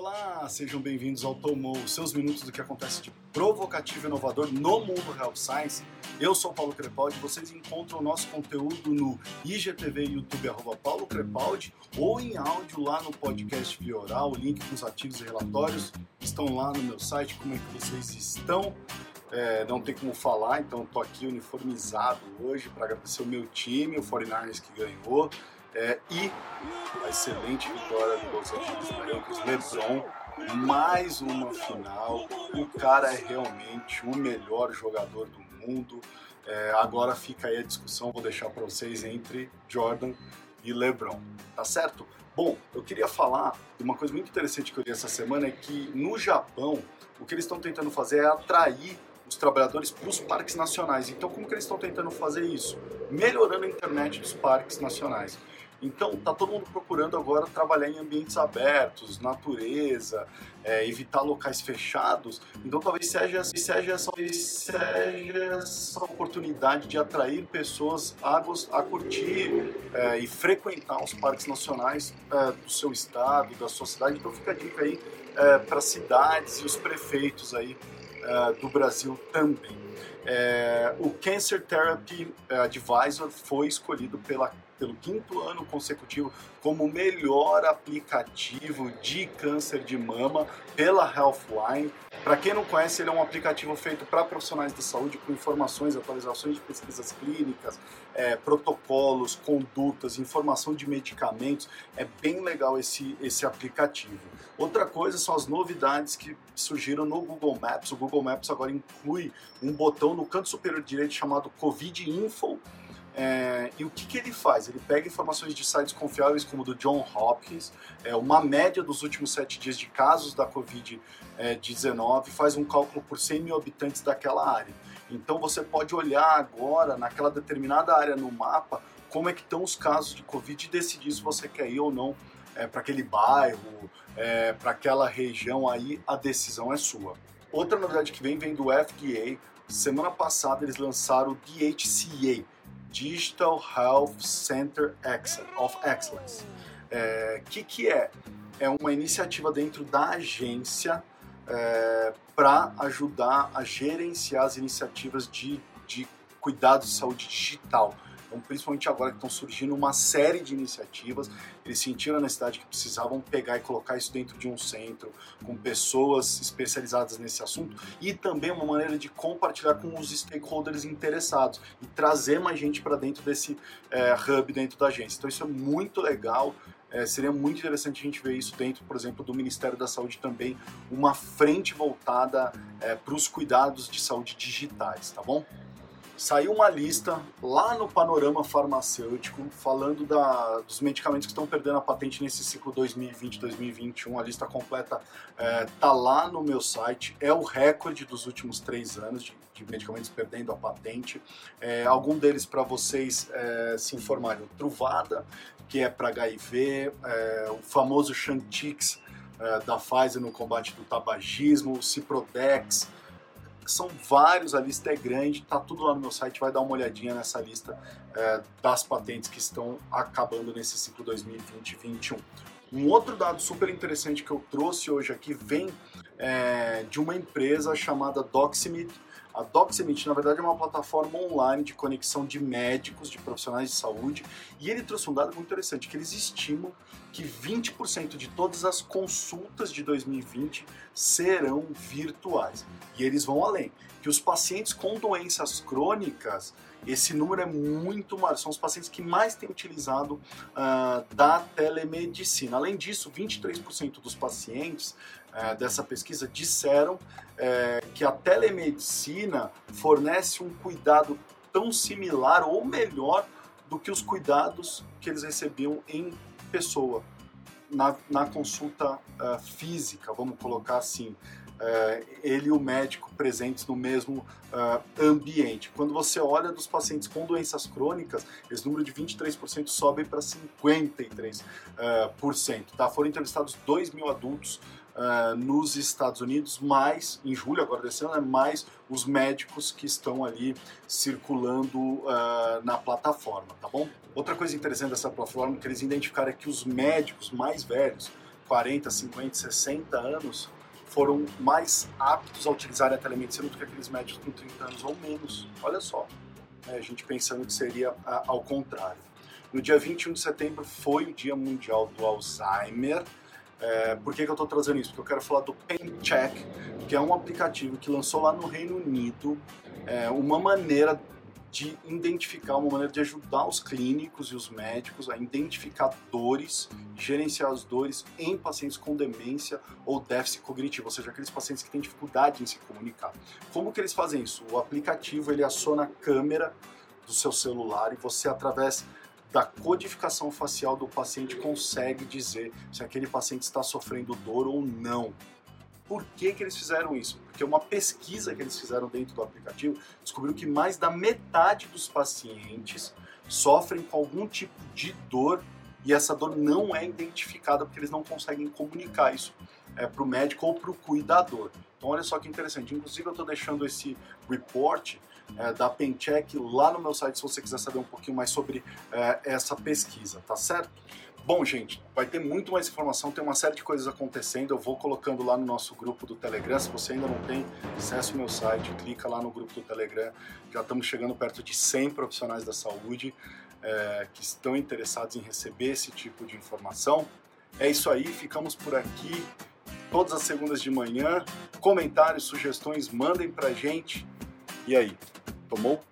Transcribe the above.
Olá, sejam bem-vindos ao Tomou, seus minutos do que acontece de provocativo e inovador no mundo Health Science. Eu sou Paulo Crepaldi, vocês encontram o nosso conteúdo no IGTV YouTube, arroba Paulo Crepaldi, ou em áudio lá no podcast Via Oral, o link com os artigos e relatórios estão lá no meu site, como é que vocês estão? É, não tem como falar, então estou aqui uniformizado hoje para agradecer o meu time, o 49ers que ganhou, é, e a excelente vitória do Los Angeles Lakers, LeBron, mais uma final. O cara é realmente o melhor jogador do mundo. É, agora fica aí a discussão, vou deixar para vocês entre Jordan e LeBron, tá certo? Bom, eu queria falar de uma coisa muito interessante que eu li essa semana é que no Japão o que eles estão tentando fazer é atrair os trabalhadores para os parques nacionais. Então, como que eles estão tentando fazer isso? Melhorando a internet dos parques nacionais. Então, tá todo mundo procurando agora trabalhar em ambientes abertos, natureza, é, evitar locais fechados. Então, talvez seja, seja, essa, seja essa oportunidade de atrair pessoas a, a curtir é, e frequentar os parques nacionais é, do seu estado, da sua cidade. Então, fica a dica aí é, para cidades e os prefeitos aí é, do Brasil também. É, o Cancer Therapy Advisor foi escolhido pela pelo quinto ano consecutivo como melhor aplicativo de câncer de mama pela Healthline. Para quem não conhece, ele é um aplicativo feito para profissionais de saúde com informações, atualizações de pesquisas clínicas, é, protocolos, condutas, informação de medicamentos. É bem legal esse, esse aplicativo. Outra coisa são as novidades que surgiram no Google Maps. O Google Maps agora inclui um botão no canto superior direito chamado Covid Info é, e o que, que, ele faz? Ele pega informações de sites confiáveis como o do John Hopkins, é, uma média dos últimos sete dias de casos da Covid-19, faz um cálculo por 100 mil habitantes daquela área. Então você pode olhar agora naquela determinada área no mapa como é que estão os casos de Covid e decidir se você quer ir ou não é, para aquele bairro, é, para aquela região aí, a decisão é sua. Outra novidade que vem vem do FDA. Semana passada eles lançaram o DHCA, Digital Health Center of Excellence. O é, que, que é? É uma iniciativa dentro da agência é, para ajudar a gerenciar as iniciativas de, de cuidados de saúde digital. Então, principalmente agora que estão surgindo uma série de iniciativas, eles sentiram a necessidade que precisavam pegar e colocar isso dentro de um centro, com pessoas especializadas nesse assunto, e também uma maneira de compartilhar com os stakeholders interessados e trazer mais gente para dentro desse é, hub dentro da agência. Então, isso é muito legal. É, seria muito interessante a gente ver isso dentro, por exemplo, do Ministério da Saúde também, uma frente voltada é, para os cuidados de saúde digitais, tá bom? Saiu uma lista lá no panorama farmacêutico falando da, dos medicamentos que estão perdendo a patente nesse ciclo 2020-2021. A lista completa é, tá lá no meu site. É o recorde dos últimos três anos de, de medicamentos perdendo a patente. É, algum deles para vocês é, se informarem. O Truvada, que é para HIV, é, o famoso Chantix é, da Pfizer no combate do tabagismo, o Ciprodex, são vários, a lista é grande, tá tudo lá no meu site, vai dar uma olhadinha nessa lista é, das patentes que estão acabando nesse ciclo 2020-2021. Um outro dado super interessante que eu trouxe hoje aqui vem é, de uma empresa chamada Doximit. A Doximit, na verdade, é uma plataforma online de conexão de médicos, de profissionais de saúde, e ele trouxe um dado muito interessante, que eles estimam que 20% de todas as consultas de 2020 serão virtuais. E eles vão além, que os pacientes com doenças crônicas, esse número é muito maior, são os pacientes que mais têm utilizado uh, da telemedicina. Além disso, 23% dos pacientes uh, dessa pesquisa disseram uh, que a telemedicina fornece um cuidado tão similar ou melhor do que os cuidados que eles recebiam em pessoa, na, na consulta uh, física, vamos colocar assim. Uh, ele e o médico presentes no mesmo uh, ambiente. Quando você olha dos pacientes com doenças crônicas, esse número de 23% sobe para 53%. Uh, tá? Foram entrevistados 2 mil adultos uh, nos Estados Unidos, mais, em julho agora desse ano, é mais os médicos que estão ali circulando uh, na plataforma, tá bom? Outra coisa interessante dessa plataforma que eles identificaram é que os médicos mais velhos 40, 50, 60 anos foram mais aptos a utilizar a telemedicina do que aqueles médicos com 30 anos ou menos. Olha só, né? a gente pensando que seria a, ao contrário. No dia 21 de setembro foi o Dia Mundial do Alzheimer. É, por que, que eu estou trazendo isso? Porque eu quero falar do PenCheck, que é um aplicativo que lançou lá no Reino Unido é, uma maneira de identificar, uma maneira de ajudar os clínicos e os médicos a identificar dores, gerenciar as dores em pacientes com demência ou déficit cognitivo, ou seja, aqueles pacientes que têm dificuldade em se comunicar. Como que eles fazem isso? O aplicativo ele aciona a câmera do seu celular e você através da codificação facial do paciente consegue dizer se aquele paciente está sofrendo dor ou não. Por que, que eles fizeram isso? Porque uma pesquisa que eles fizeram dentro do aplicativo descobriu que mais da metade dos pacientes sofrem com algum tipo de dor e essa dor não é identificada porque eles não conseguem comunicar isso é, para o médico ou para o cuidador. Então olha só que interessante. Inclusive eu estou deixando esse report é, da Pencheck lá no meu site se você quiser saber um pouquinho mais sobre é, essa pesquisa, tá certo? Bom, gente, vai ter muito mais informação, tem uma série de coisas acontecendo. Eu vou colocando lá no nosso grupo do Telegram. Se você ainda não tem, acesse o meu site, clica lá no grupo do Telegram. Já estamos chegando perto de 100 profissionais da saúde é, que estão interessados em receber esse tipo de informação. É isso aí, ficamos por aqui todas as segundas de manhã. Comentários, sugestões, mandem pra gente. E aí, tomou?